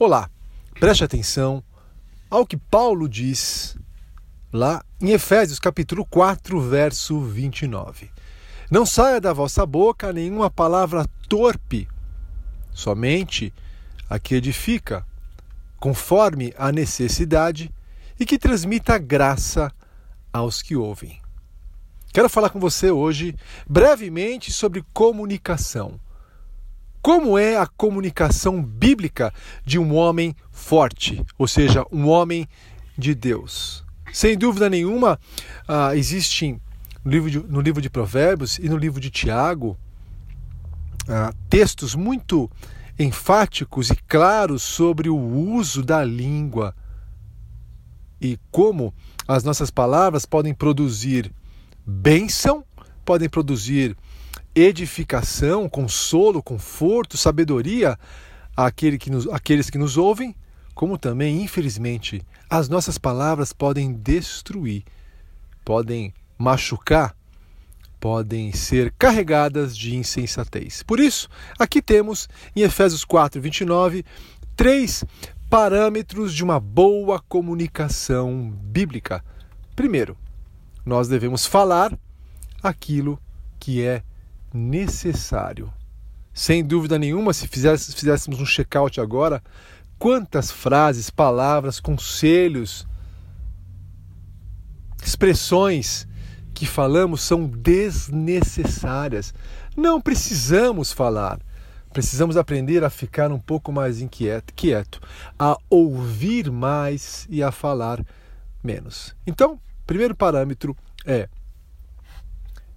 Olá, preste atenção ao que Paulo diz lá em Efésios capítulo 4, verso 29. Não saia da vossa boca nenhuma palavra torpe, somente a que edifica, conforme a necessidade, e que transmita graça aos que ouvem. Quero falar com você hoje brevemente sobre comunicação. Como é a comunicação bíblica de um homem forte, ou seja, um homem de Deus? Sem dúvida nenhuma, uh, existem no livro, de, no livro de Provérbios e no livro de Tiago uh, textos muito enfáticos e claros sobre o uso da língua e como as nossas palavras podem produzir bênção, podem produzir edificação, consolo, conforto, sabedoria àquele que nos, àqueles que nos ouvem, como também, infelizmente, as nossas palavras podem destruir, podem machucar, podem ser carregadas de insensatez. Por isso, aqui temos em Efésios 4, 29, três parâmetros de uma boa comunicação bíblica. Primeiro, nós devemos falar aquilo que é necessário. Sem dúvida nenhuma, se fizéssemos um check-out agora, quantas frases, palavras, conselhos, expressões que falamos são desnecessárias. Não precisamos falar. Precisamos aprender a ficar um pouco mais inquieto, quieto, a ouvir mais e a falar menos. Então, primeiro parâmetro é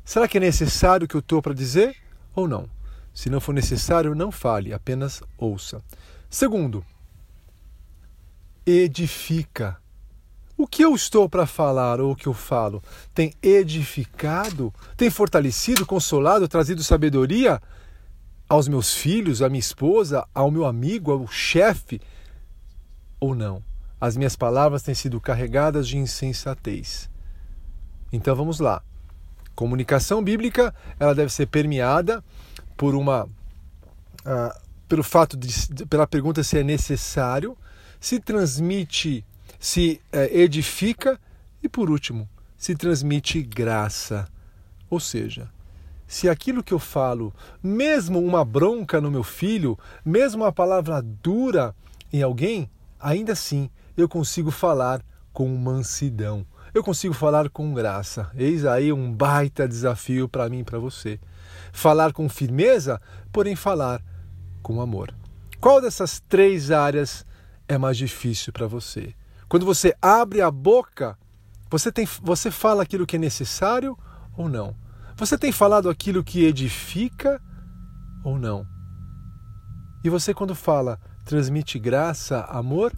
Será que é necessário o que eu estou para dizer ou não? Se não for necessário, não fale, apenas ouça. Segundo, edifica. O que eu estou para falar ou o que eu falo tem edificado, tem fortalecido, consolado, trazido sabedoria aos meus filhos, à minha esposa, ao meu amigo, ao chefe ou não? As minhas palavras têm sido carregadas de insensatez. Então vamos lá. Comunicação bíblica ela deve ser permeada por uma uh, pelo fato de pela pergunta se é necessário, se transmite, se uh, edifica e por último se transmite graça, ou seja, se aquilo que eu falo, mesmo uma bronca no meu filho, mesmo uma palavra dura em alguém, ainda assim eu consigo falar com mansidão eu consigo falar com graça. Eis aí um baita desafio para mim e para você. Falar com firmeza, porém falar com amor. Qual dessas três áreas é mais difícil para você? Quando você abre a boca, você, tem, você fala aquilo que é necessário ou não? Você tem falado aquilo que edifica ou não? E você, quando fala, transmite graça, amor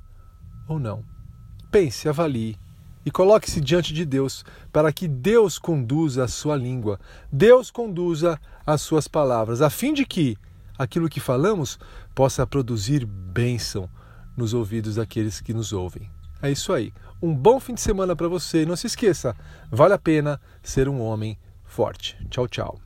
ou não? Pense, avalie e coloque-se diante de Deus, para que Deus conduza a sua língua, Deus conduza as suas palavras, a fim de que aquilo que falamos possa produzir bênção nos ouvidos daqueles que nos ouvem. É isso aí. Um bom fim de semana para você. Não se esqueça, vale a pena ser um homem forte. Tchau, tchau.